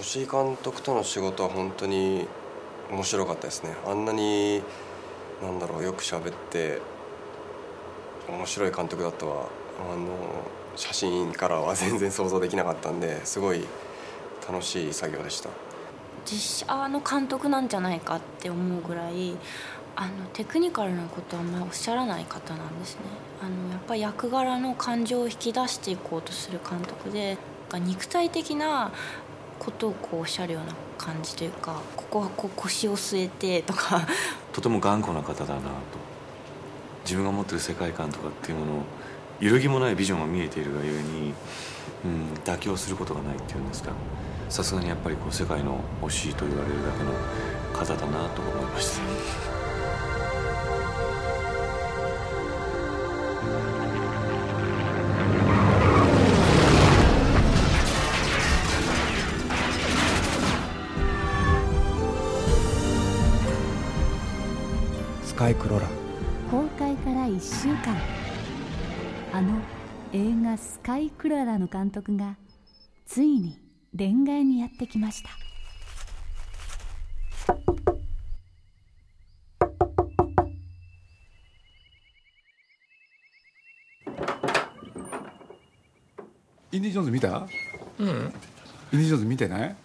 吉井監督との仕事は本当に面白かったですね。あんなになんだろうよく喋って面白い監督だとはあの写真からは全然想像できなかったんですごい楽しい作業でした。実写の監督なんじゃないかって思うぐらいあのテクニカルなことはあんまりおっしゃらない方なんですね。あのやっぱり役柄の感情を引き出していこうとする監督で肉体的なことをこうおっしゃるような感じというかここはこう腰を据えてとか。とても頑固な方だなと。自分が持ってる世界観とかっていうものを揺るぎもないビジョンが見えているがゆえに、うん、妥協することがないっていうんですか。さすがにやっぱりこう世界の惜しいと言われるだけの方だなと思いました。イクロラ。公開から1週間。あの映画「スカイクロラ」の監督がついに恋愛にやってきました。インディ・ジョーンズ見た？うん。インディ・ジョーンズ見てない？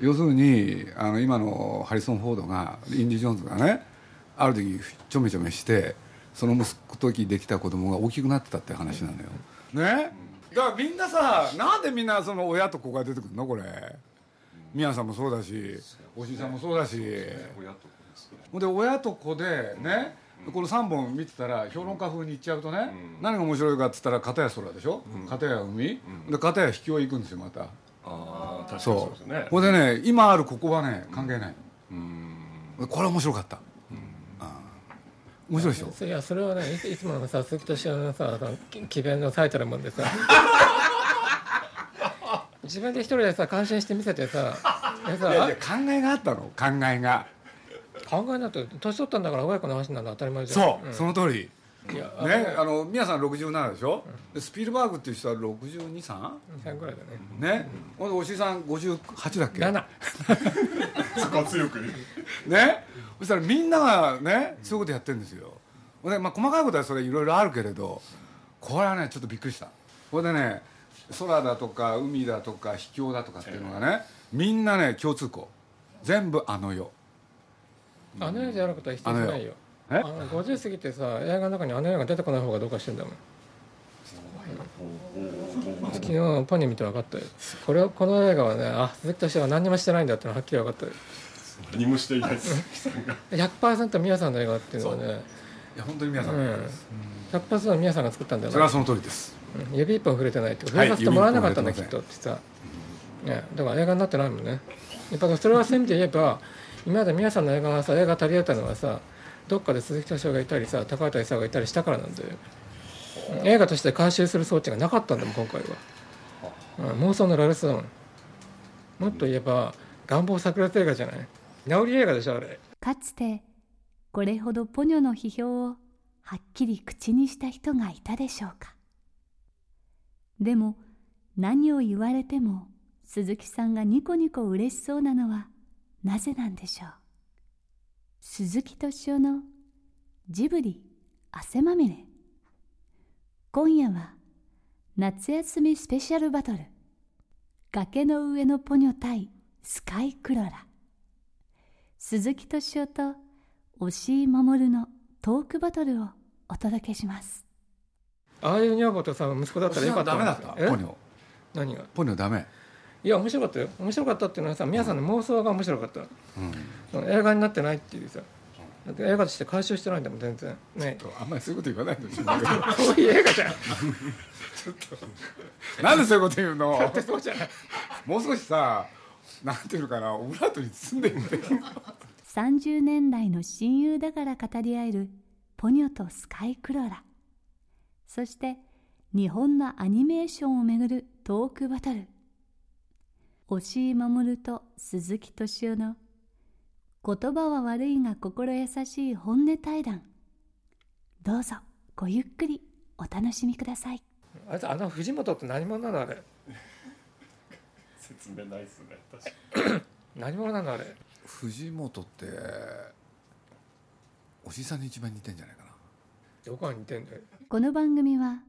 要するにあの今のハリソン・フォードがインディ・ジョーンズがねある時ちょめちょめしてその息子時できた子供が大きくなってたって話なのよ。ね？だからみんなさなんでみんなその親と子が出てくるの？これ。宮さんもそうだしおじいさんもそうだし。ほんで親と子でね？この3本見てたら評論家風に言っちゃうとね、何が面白いかっつったら片や空でしょ、うん、片や海、で片や秘境行くんですよまた。ああ確かにそう。ですね。ほんでね今あるここはね関係ない、うん、これ面白かった面白いでしょ？いやそれはねいつものさ鈴木敏夫のさ奇弁の最たるもんでさ。自分で一人でさ感心して見せてさいやいや考えがあったの？考えが。考えなって年取ったんだから親子の話なんだ当たり前じゃん。そう、うん、その通り。ねあの宮さん67でしょ、うん、スピルバーグっていう人は623歳ぐらいだね。ね。ほんでおしさん58だっけ？7 そこは強くねそしたらみんながねそういうことやってるんですよ。で、まあ、細かいことはそれいろいろあるけれどこれはねちょっとびっくりした。これでね空だとか海だとか秘境だとかっていうのがねみんなね共通項。全部あの世。あの世じゃなくて必要ないよ。え？あの50過ぎてさ映画の中にあの世が出てこない方がどうかしてんだもん。昨日ポニー見て分かったよ。これこの映画はねあ鈴木敏夫は何にもしてないんだってのはっきり分かったよ何もしていないです。100%宮さんの映画っていうのはねいや本当に宮さんの映画です、うん、100%宮さんが作ったんだよそれはその通りです、うん、指一本触れてないって触れさせてもらわなかったんだ、きっとってさ、ね、だから映画になってないもんね。やっぱそれはそういう意味で言えば今まで宮さんの映画がさ映画足り得たのはさどっかで鈴木敏夫がいたりさ高畑勲がいたりしたからなんで映画として回収する装置がなかったんだもん今回は、うん、妄想のラルスだもんもっと言えば願望炸裂映画じゃない？治り映画でしょあれ。かつてこれほどポニョの批評をはっきり口にした人がいたでしょうか。でも何を言われても鈴木さんがニコニコ嬉しそうなのはなぜなんでしょう。鈴木敏夫のジブリ汗まみれ。今夜は夏休みスペシャルバトル。崖の上のポニョ対スカイクロラ。鈴木敏夫と押井守のトークバトルをお届けします。ああいう女房とさ息子だったらよかったダメだった？ポニョ。何が？ポニョダメ？いや面白かったよ。面白かったっていうのはさ皆さんの妄想が面白かった、うん、映画になってないっていうさ。映画として回収してないんだもん全然。ね。あんまりそういうこと言わないでしょ。そういう映画じゃん。ちょっと。なんでそういうこと言うの？だってそうじゃない。もう少しさなんていうのかなオブラートに包んでみて30年来の親友だから語り合えるポニョとスカイクロラ。そして日本のアニメーションをめぐるトークバトル。押井守と鈴木敏夫の言葉は悪いが心優しい本音対談。どうぞごゆっくりお楽しみください。ああの藤本って何者なのあれ？説明ないっすね。確かに何者なんだあれ？藤本っておじさんに一番似てんじゃないかな。どこが似てんだよ。この番組は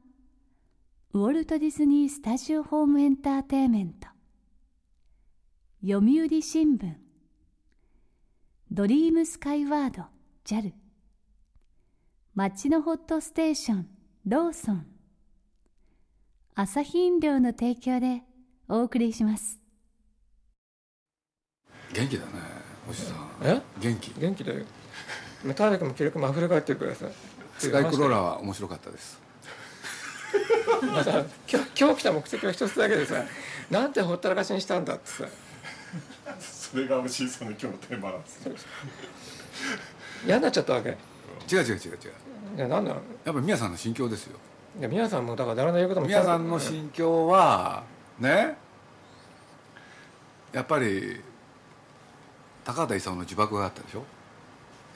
ウォルト・ディズニー・スタジオ・ホーム・エンターテインメント。読売新聞。ドリームスカイワード。JAL 街のホットステーション。ローソン。朝日飲料の提供でお送りします。元気だねおじさん。え？元気。元気だよ。体力も気力も溢れ返ってるからさ。スカイクローラーは面白かったです。今日今日来た目的は一つだけでさなんてほったらかしにしたんだってさ。それが牛井さんの今日のテーマなんですね。嫌になっちゃったわけ？い違う違う違う違う。やなんだろうやっぱ宮さんの心境ですよ。いや皆さんもだから誰の言うことも宮さんの心境はね。やっぱり高畑勲の呪縛があったでしょ？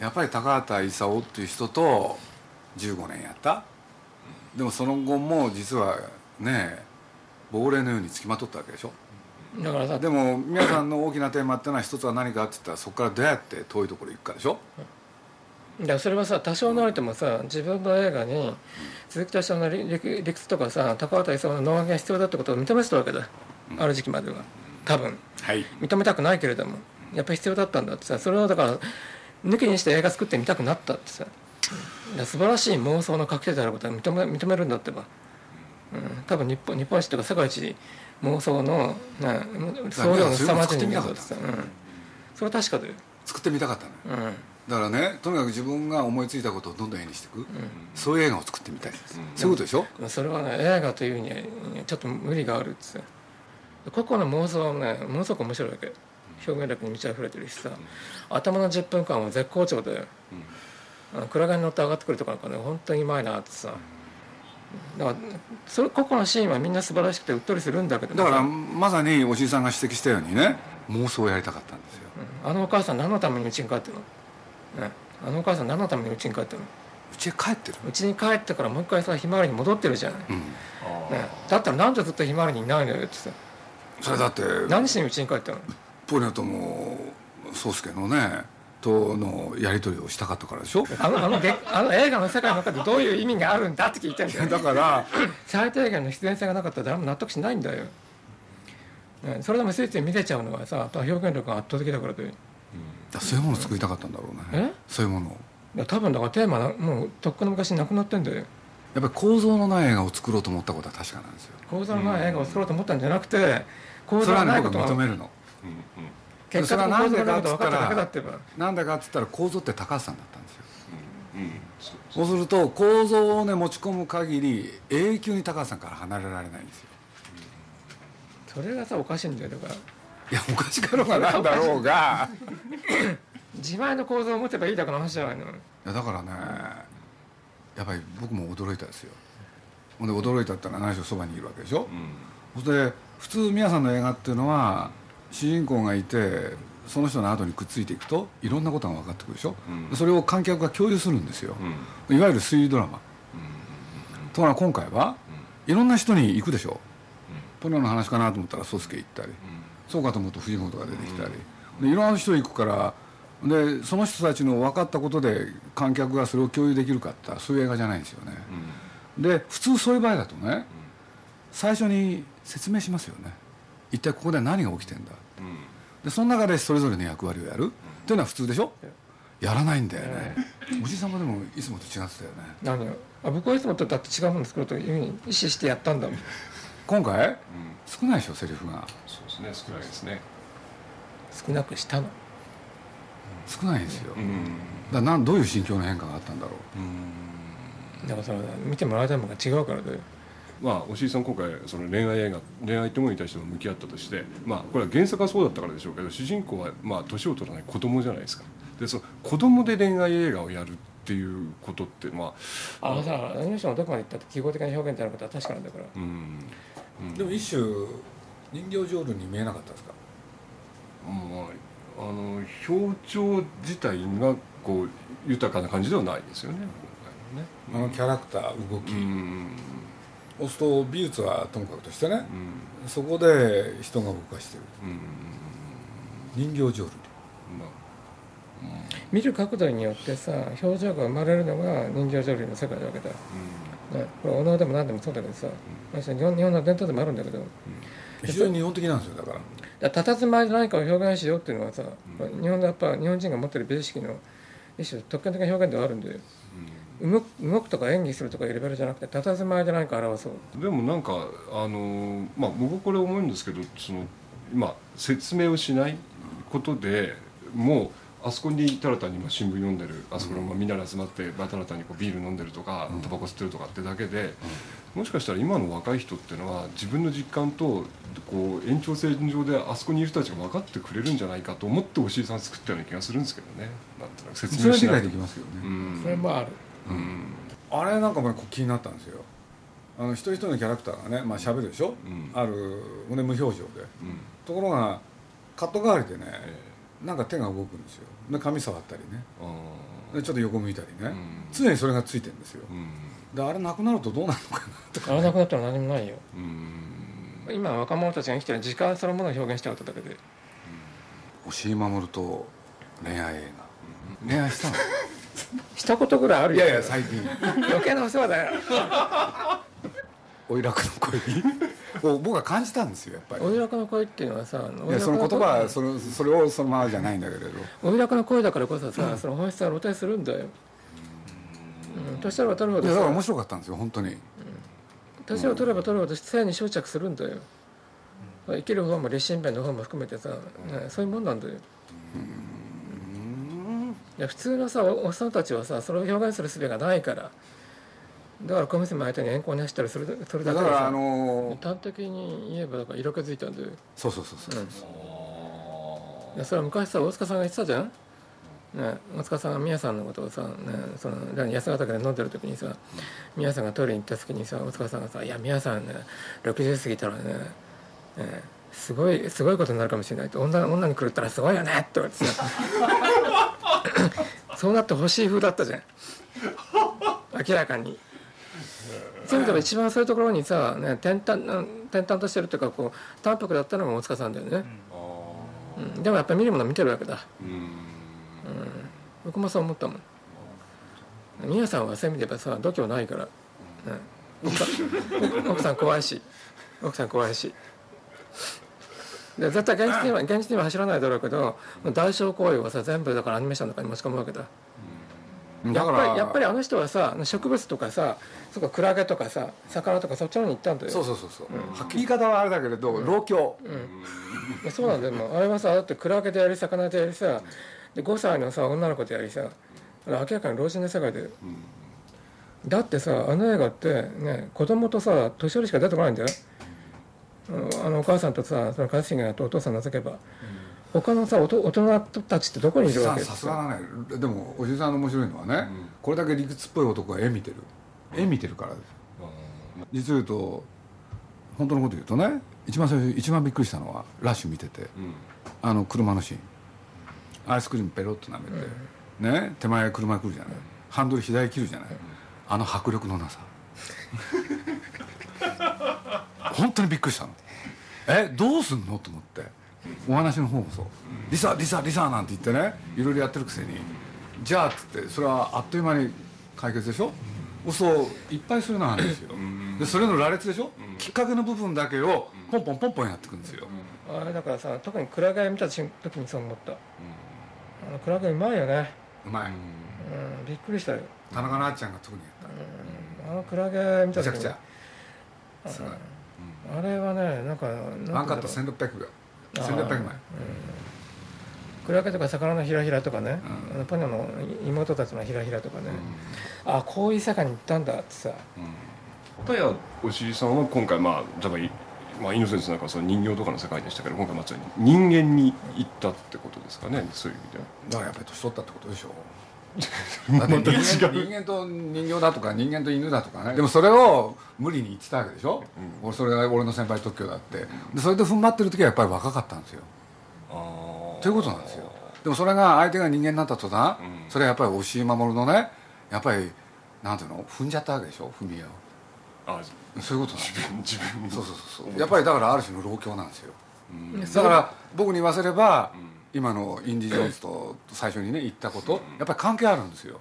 やっぱり高畑勲っていう人と15年やった。でもその後も実はね亡霊のようにつきまとったわけでしょ？だからさでも皆さんの大きなテーマっていうのは一つは何かって言ったらそこからどうやって遠いところ行くかでしょ？いやそれはさ多少なりともさ自分の映画に鈴木敏夫の理屈とかさ高畑勲の能書きが必要だってことを認めてたわけだ、ある時期までは。多分。はい。認めたくないけれども。やっぱり必要だったんだってさそれをだから抜きにして映画作ってみたくなったってさ。素晴らしい妄想の確定であることは認め認めるんだってば、うん、多分日本日本史とか世界一妄想のな総量の凄まじい人間だってさ、うん、それは確かだよ、作ってみたかったのよ。うんだからねとにかく自分が思いついたことをどんどん絵にしていく、そういう映画を作ってみたい。です、そういうことでしょ？それはね映画というにはちょっと無理があるってさ個々の妄想はねものすごく面白いわけ。表現力に満ち溢れてるしさ。頭の10分間は絶好調で、あの暗がりに乗って上がってくるとこなんかね本当にうまいなってさ。だからそれ個々のシーンはみんな素晴らしくてうっとりするんだけどだからまさにおじいさんが指摘したようにね妄想をやりたかったんですよ。あのお母さん何のために家に帰ってるの、ね、あのお母さん何のために家に帰ってるの？うちへ帰ってる家に帰ってからもう一回さひまわりに戻ってるじゃない、うん。ね、だったらなんでずっとひまわりにいないのよってさ。それだって何しに家に帰ったの？ポニョとも宗介のね。とのやり取りをしたかったからでしょ？あのあのげあの映画の世界の中でどういう意味があるんだって聞いてるんだよ。だから 最低限の必然性がなかったら誰も納得しないんだよ、ね、それでもついつい見れちゃうのはさ表現力が圧倒的だからでそういうものを作りたかったんだろうね。え？そういうものを。いや多分だからテーマなもうとっくの昔になくなってんだよ。やっぱり構造のない映画を作ろうと思ったことは確かなんですよ。構造のない映画を作ろうと思ったんじゃなくて構造それはね僕がないことが認めるの。結果的に構造がないことが分かっただけだってば。なんでかっつったら構造って高橋さんだったんですよ。そうすると構造をね持ち込む限り永久に高橋さんから離れられないんですよ。それがさおかしいんだよ。だからいやおかしかろうがなんだろうが。自前の構造を持てばいいだけの話じゃないの。いやだからねやっぱり僕も驚いたですよ。ほんで驚いたったら何しろそばにいるわけでしょ、そして普通宮さんの映画っていうのは主人公がいてその人の後にくっついていくといろんなことが分かってくるでしょ、うん。でそれを観客が共有するんですよ、いわゆる推理ドラマ、ところが今回はいろんな人に行くでしょ、ポニョの話かなと思ったら宗介行ったり、そうかと思うと藤本が出てきたり、でいろんな人行くからでその人たちの分かったことで観客がそれを共有できるかって言ったらそういう映画じゃないんですよね、で普通そういう場合だとね最初に説明しますよね。一体ここで何が起きてんだ。でその中でそれぞれの役割をやる。っていうのは普通でしょ？や。らないんだよね。おじさんもでもいつもと違ってたよね。あ僕はいつもとだって違うもの作ろうというふうに意思してやったんだもん。今回？少ないでしょセリフが。そうですね少ないですね。少なくしたの。少ないんですよ、うん。だなんどういう心境の変化があったんだろう。だからその見てもらいたいものが違うからでまあ押井さん今回その恋愛映画恋愛ってものに対しても向き合ったとしてまあこれは原作はそうだったからでしょうけど主人公はまあ年を取らない子供じゃないですか。でその子供で恋愛映画をやるっていうことってまああのさアニメーションのどこまでいったって記号的な表現であることは確かなんだから。うん。でも一種人形浄瑠に見えなかったですか？まあ、あの表情自体がこう豊かな感じではないですよね。あのキャラクター動き、今回のね。そうすると美術はともかくとしてね、そこで人が動かしてる、人形浄瑠璃見る角度によってさ表情が生まれるのが人形浄瑠璃の世界なわけだ、ね、これお能でも何でもそうだけどさ、日本日本の伝統でもあるんだけど非常に日本的なんですよだから。たたずまいで何かを表現しようっていうのはさ、日本のやっぱ日本人が持ってる美意識の一種特権的な表現ではあるんだよ、動く動くとか演技するとかいうレベルじゃなくて佇まいで何か表そう。でもなんかあのまあ僕これ思うんですけどその今説明をしないことでもうあそこにたら単に今新聞読んでるあそこのまあみんなで集まってたら単にこうビール飲んでるとかタバコ吸ってるとかってだけで、もしかしたら今の若い人っていうのは自分の実感とこう延長線上であそこにいる人たちが分かってくれるんじゃないかと思っておしいさん作ったような気がするんですけどね。なんとなく説明しないそれは理解できますよね、うん。それもあるうんあれなんかも気になったんですよ。あの一人一人のキャラクターがねまあ喋るでしょ、うん。あるほんで無表情で。うん。ところがカット代わりでね、えなんか手が動くんですよ。で髪触ったりね。でちょっと横向いたりね、ん。常にそれがついてるんですよ。ーうん。であれなくなるとどうなるのかなとかあれなくなったら何もないよ。うん。今若者たちが生きてる時間そのものを表現しちゃうとだけで。押井守と恋愛映画。恋愛したの？一言ぐらいあるよ。いやいや最近。余計なお世話だよ。おいらくの恋を僕は感じたんですよやっぱり。おいらかの声っていうのはさいやその言葉はそれそれをそのままじゃないんだけれど。おいらかの声だからこそさ、その本質は露呈するんだよ、うん、年取れば取るほどだから面さ白かったんですよ本当に。年を取れば取るほど性に執着するんだよ、生きる方も立身弁の方も含めてさ、ね、そういうもんなんだよ。いや普通のさおおっさんたちはさそれを表現する術がないからだから小娘相手に遠行に走ったりするそれだけでさだからあのー端的に言えばだから色気づいたんだよそうそうそうそう、いやそれは昔さ大塚さんが言ってたじゃん、ね、大塚さんが宮さんのことをさ、ね、その安ヶ岳で飲んでる時にさ宮さんがトイレに行った時にさ大塚さんがさ「いや宮さんね60過ぎたらねねすごいすごいことになるかもしれない」女女に来るったらすごいよね」って言われてさ。そうなってほしい風だったじゃん。明らかに。そういう意味では一番そういうところにさ、ね、転々転々としてるっていうかこう淡白だったのが大塚さんだよね、うん、でもやっぱり見るものは見てるわけだ。うん。僕もそう思ったもん。宮さんはそういう意味で言えばさ度胸ないから、ね、奥さん奥さん怖いし。奥さん怖いし。で絶対現実には現実には走らないだろうけど代償行為をさ全部だからアニメーションの中に持ち込むわけだやっぱりやっぱりあの人はさ植物とかさそこクラゲとかさ魚とかそっちの方に行ったんだよ。そうそうそうそう、はっきり言い方はあれだけれど、老境、いやそうなんだよ。あれはさだってクラゲでやり魚でやりさで5歳のさ女の子でやりさ明らかに老人の世界で、だってさあの映画ってね子供とさ年寄りしか出てこないんだよ。あのあのお母さんとさその一茂とお父さん除けば、他のさおと大人たちってどこにいるわけささすがだね。でもおじさんの面白いのはね、これだけ理屈っぽい男が絵見てる。絵見てるからです。実を言うと本当のこと言うとね一番最初一番びっくりしたのはラッシュ見てて、あの車のシーン。アイスクリームペロッと舐めて、ね手前車来るじゃない。ハンドル左切るじゃない、あの迫力のなさ。本当にびっくりしたの。えどうすんの？と思ってお話の方もそ。う「リサリサリサ」なんて言ってねいろいろやってるくせに「じゃあ」っつってそれはあっという間に解決でしょ？そういっぱいそういうのがあるんですよ。でそれの羅列でしょ？きっかけの部分だけをポンポンポンポンやってくんですよ。あれだからさ特にクラゲ見た時にそう思った、あのクラゲうまいよね、うまい。うん、びっくりしたよ、田中なっちゃんが特にやった。あのクラゲ見た時に。めちゃくちゃ。すごい。あれはねなんかワンカット1600が1600枚クラゲとか魚のひらひらとかね、あのポニョの妹たちのひらひらとかね、あこういう世界に行ったんだってさ。片やおしりさんは今回まあ例えばまあ、イノセンスなんかはその人形とかの世界でしたけど今回まさに人間に行ったってことですかねそういう意味では。だからやっぱり年取ったってことでしょだって人間人間と人形だとか人間と犬だとかね。でもそれを無理に言ってたわけでしょ、俺それが俺の先輩特許だって。でそれで踏ん張ってる時はやっぱり若かったんですよ。ということなんですよ。でもそれが相手が人間になった途端、うん。それはやっぱり押井守のねやっぱりなんていうの？踏んじゃったわけでしょ？踏み絵を。あそういうことなんです自分自分そうそうそうそう。やっぱりだからある種の老境なんですよ。うん。だから僕に言わせれば、今のインディ・ジョーンズと最初にね言ったことやっぱり関係あるんですよ。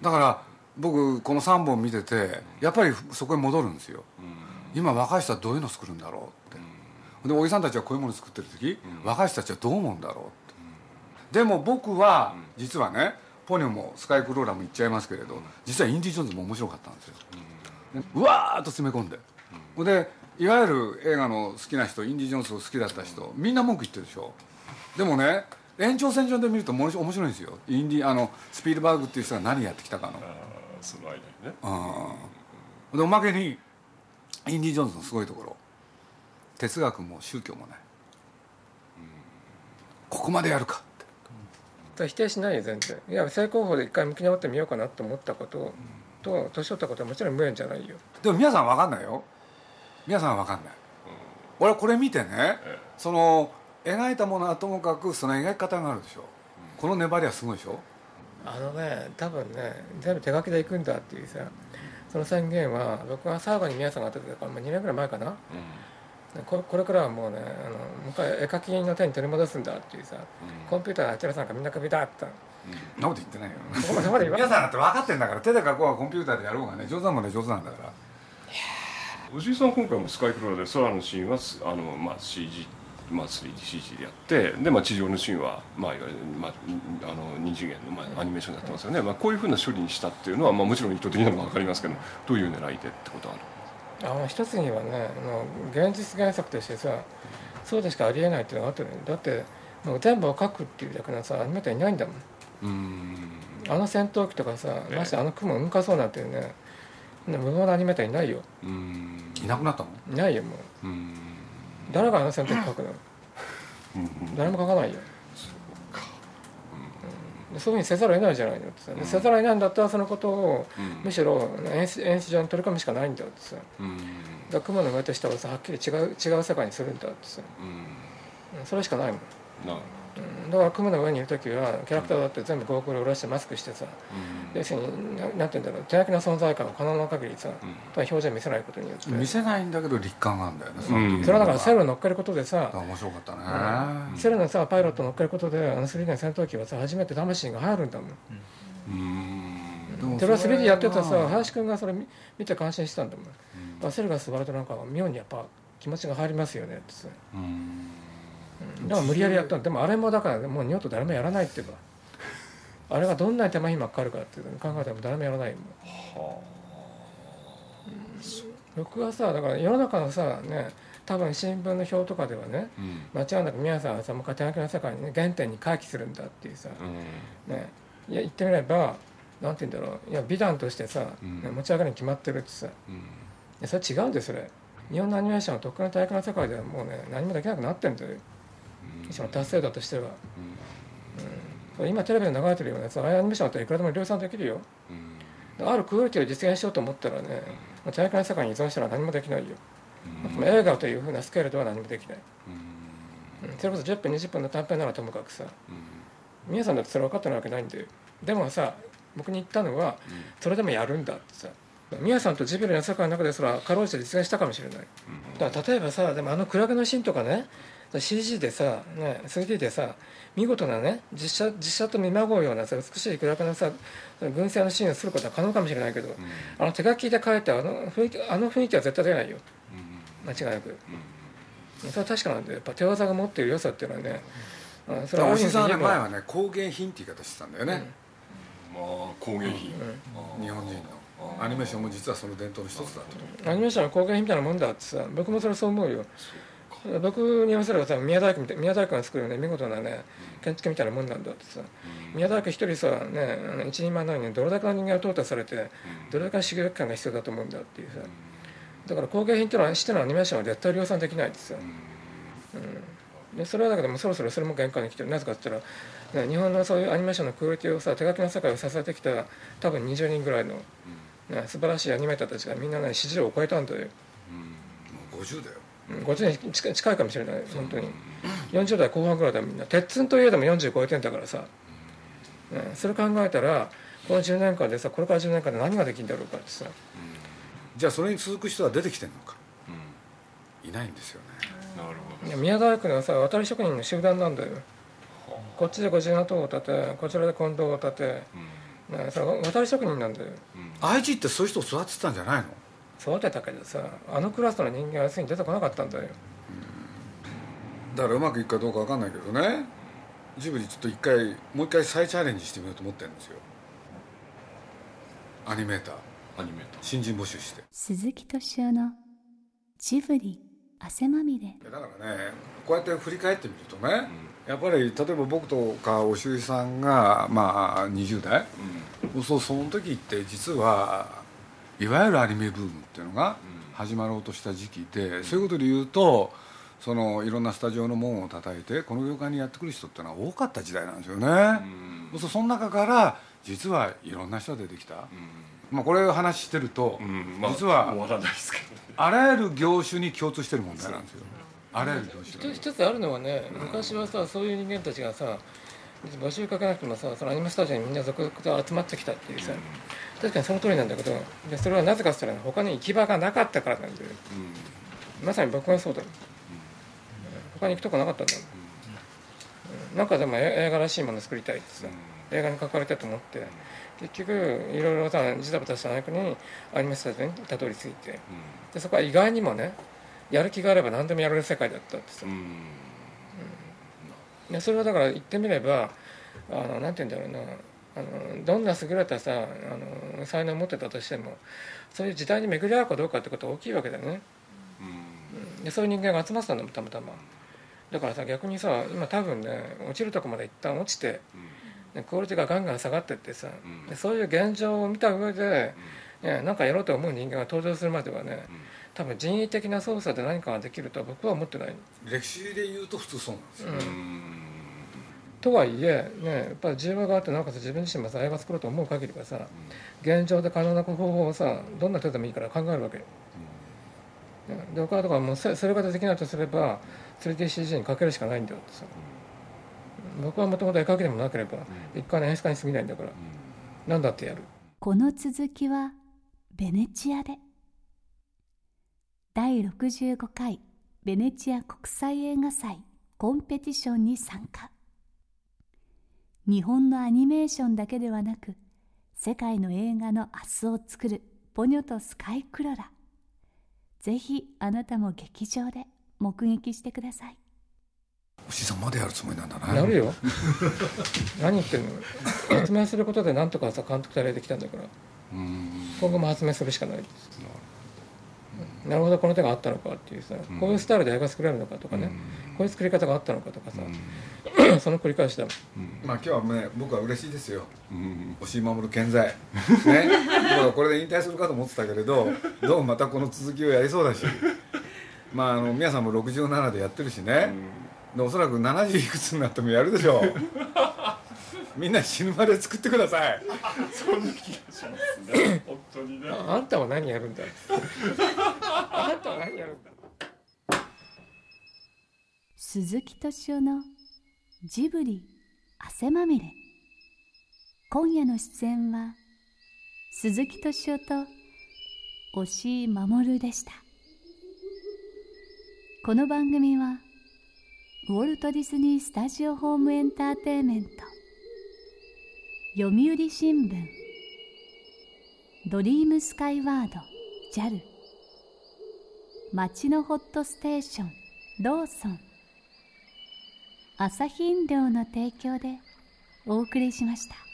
だから僕この3本見ててやっぱりそこに戻るんですよ。今若い人はどういうの作るんだろうって。でおじさんたちはこういうもの作ってる時、若い人たちはどう思うんだろうって。でも僕は実はねポニョもスカイクローラーも言っちゃいますけれど実はインディ・ジョーンズも面白かったんですよ。ねうわーっと詰め込んで。ほん。でいわゆる映画の好きな人インディ・ジョーンズを好きだった人みんな文句言ってるでしょでもね延長線上で見るともの面白いんですよ。インディあのスピルバーグっていう人が何やってきたかの。その間にね。うんでおまけにインディ・ジョーンズのすごいところ。哲学も宗教もない。ここまでやるかって。否定しないよ全然。いや正攻法で一回向き直ってみようかなと思ったことと年取ったことはもちろん無縁じゃないよ。でも皆さん分かんないよ。皆さん分かんない、俺これ見てねその描いたものはともかくその描き方があるでしょ、この粘りはすごいでしょ。あのね多分ね全部手書きでいくんだっていうさその宣言は僕が最後に宮さんが会った時から2年ぐらい前かな、これこれからはもうねあのもう一回絵描きの手に取り戻すんだっていうさ、コンピューターのあちらさんがみんな首だって。言っそんなこと言ってないよ。こまで皆さんだって分かってんだから手で書こうがコンピューターでやろうがね上手なもんね上手なんだから。おじいさん今回もスカイクローで空のシーンはすあの、まあ、CG、まあ、3DCG でやってで、まあ、地上のシーンは、まあ、いわゆる、まあ、あの二次元の、まあ、アニメーションになってますよね、まあ、こういうふうな処理にしたっていうのは、まあ、もちろん意図的なのは分かりますけどどういう狙いでってことはあるあの一つにはねあの現実原作としてさそうでしかありえないっていうのがあってねだってもう全部を書くっていうだけのさアニメーターいないんだもん。うん。あの戦闘機とかさええ。ましてあの雲動かそうなんていうね無謀なアニメーターいないよ。うん。いなくなったもんいないよもう。うん誰があの書くの？誰も書かないよ。でそういうふうにせざるを得ないじゃないのってさ。でせざるを得ないんだったらそのことをうん。むしろ演出演出上に取り込むしかないんだってさ。だかうんら雲の上と下をさはっきり違う違う世界にするんだってさ。うん。うん。それしかないもん。なうんだから雲の上にいる時はキャラクターだって全部ゴーグルを下ろしてマスクしてさうん。要するにななんて言うんだろう手焼きの存在感を可能な限りさ、表情見せないことによって。見せないんだけど立感があるんだよねそれはだからセルを乗っけることでさ、あ面白かったね、セルのさパイロット乗っけることであの 3D の戦闘機はさ初めて魂が入るんだもん。うん。それは 3D やってたさ林くんがそれ見見て感心してたんだもん、あセルが座るとなんか妙にやっぱ気持ちが入りますよねってさ。うんだから無理やりやったの。でもあれもだからもう二度と誰もやらないって言えばあれがどんなに手間暇かかるかっていう考えても誰もやらないもん。僕はさだから世の中のさね多分新聞の表とかではねうん。間違いなく宮さんはさもう一回手書きの世界にね原点に回帰するんだっていうさ、うん。ね、いや言ってみればなんて言うんだろう。いや美談としてさ、うん。ね持ち上がるに決まってるってさ。いうん。やそれ違うんですそれ。日本のアニメーションはとっくの大学の世界ではもうね何もできなくなってるんだよ一番達成度としては、うん。今テレビで流れてるようなやつああいうアニメーションだったらいくらでも量産できるよ。うん。あるクオリティを実現しようと思ったらねもう大学の世界に依存したら何もできないよ、映画というふうなスケールでは何もできない、うん。それこそ10分20分の短編ならともかくさ皆さんだってそれ分かってないわけないんで。でもさ僕に言ったのはそれでもやるんだってさ宮さんとジブリの世界の中でそれはかろうじて実現したかもしれない。だから例えばさでもあのクラゲのシーンとかね CG でさ、ね、3D でさ見事なね実写実写と見まごうようなさ美しいクラゲのさ群生のシーンをすることは可能かもしれないけど、あの手書きで書いてあの雰囲気あの雰囲気は絶対出ないよ。間違いなく、それは確かなんでやっぱ手技が持っている良さっていうのはねあそれはおじさんはね言えば前はね工芸品って言い方してたんだよね、まあ工芸品。日本人の。アニメーションも実はその伝統の一つだと。アニメーションは工芸品みたいなもんだってさ僕もそれそう思うよ僕に言わせればさ宮大工みたい宮大工が作るね見事なね建築みたいなもんなんだってさ。宮大工一人さね一人前なのにどれだけの人間が淘汰されてどれだけの修行期間が必要だと思うんだっていうさ。だから工芸品っていうのはしてのアニメーションは絶対量産できないですよ、うん、でそれはだけどもそろそろそれも限界に来てる。なぜかって言ったら、ね、日本のそういうアニメーションのクオリティをさ手書きの世界を支えてきた多分20人ぐらいの、ね、素晴らしいアニメーターたちがみんなね支持量を超えたんだよ。もう50だよ。うん50に近いかもしれない本当に40代後半ぐらいだみん。な鉄寸といえども40超えてん。だからさ、ね、それ考えたらこの10年間でさこれから10年間で何ができるん。だろうかってさ、じゃあそれに続く人は出てきてるのか、いないん。ですよねなるほいや宮大工のさ渡り職人の集団なん。だよこっちで57棟を建てこちらで近藤を建て、ね、それ渡り職人なん。だよ愛知ってそういう人を育ててたん。じゃないの育てたけどさあのクラスの人間は要するに出てこなかったんだよ。だからうまくいくかどうかわかんないけどね。ジブリちょっと一回もう一回再チャレンジしてみようと思ってるんですよ。アニメーター。どアニメーター。新人募集して。鈴木敏夫のジブリ汗まみれ。だからねこうやって振り返ってみるとね、やっぱり例えば僕とかおしゅうさんがまあ20代、そうその時って実はいわゆるアニメブームっていうのが始まろうとした時期で、そういうことで言うとそのいろんなスタジオの門を叩いてこの業界にやってくる人っていうのは多かった時代なんですよね、そうするとその中から実はいろんな人が出てきた、まあこれを話してると、うん。まあ実はあらゆる業種に共通してる問題なんですよ。あらゆる業種一つあるのはね昔はさそういう人間たちがさ募集かけなくてもさそのアニメスタジオにみんな続々と集まってきたっていうさ。確かにその通りなんだけどでそれはなぜかって言ったら他に行き場がなかったからなんだよ。まさに僕がそうだよ。他に行くとこなかったんだよ。うん。なんかでもえ映画らしいもの作りたいってさ映画に関わりたいと思って結局いろいろさジタバタした中にアニメスタジオにたどり着いてでそこは意外にもねやる気があれば何でもやれる世界だったってさでそれはだから言ってみればあのなんて言うんだろうな。あのどんな優れたさあの才能を持ってたとしてもそういう時代に巡り合うかどうかってことは大きいわけだよね、でそういう人間が集まってたんだもんたまたま。だからさ逆にさ今多分ね落ちるとこまで一旦落ちて、ねクオリティがガンガン下がってってさ、でそういう現状を見た上で、ね、なんかやろうと思う人間が登場するまではね、多分人為的な操作で何かができるとは僕は思ってない。歴史で言うと普通そうなんですよ、とはいえ、ね、やっぱり自由があってなおかつ自分自身もさ映画作ろうと思う限りはさ、現状で可能な方法をさどんな手でもいいから考えるわけよ、ねで僕はだからもうそそれができないとすれば 3DCG にかけるしかないんだよってさ、僕はもともと絵描きでもなければ一回の演出家に過ぎないんだから、何だってやる。この続きはベネチアで。第65回ベネチア国際映画祭コンペティションに参加。日本のアニメーションだけではなく世界の映画の明日を作るポニョとスカイクロラ。ぜひあなたも劇場で目撃してください。おしさんまでやるつもりなんだな。やるよ。何言ってんの？発明することで何とかさ監督されてきたんだから。今後も発明するしかないです。なるほどこの手があったのかっていうさ、こういうスタイルで映画作れるのかとかね、こういう作り方があったのかとかさ、その繰り返しだもん。まあ今日はね僕は嬉しいですよ。押井守健在。ね。僕はこれで引退するかと思ってたけれど どうもまたこの続きをやりそうだし。まああの皆さんも67でやってるしね、でおそらく70いくつになってもやるでしょう。みんな死ぬまで作ってください。ああんたは何やるんだ？あんた何やるんだ鈴木敏夫のジブリ汗まみれ。今夜の出演は鈴木敏夫と押井守でした。この番組はウォルト・ディズニー・スタジオ・ホーム・エンターテインメント。読売新聞。ドリームスカイワード。JAL 町のホットステーションローソン朝日飲料の提供でお送りしました。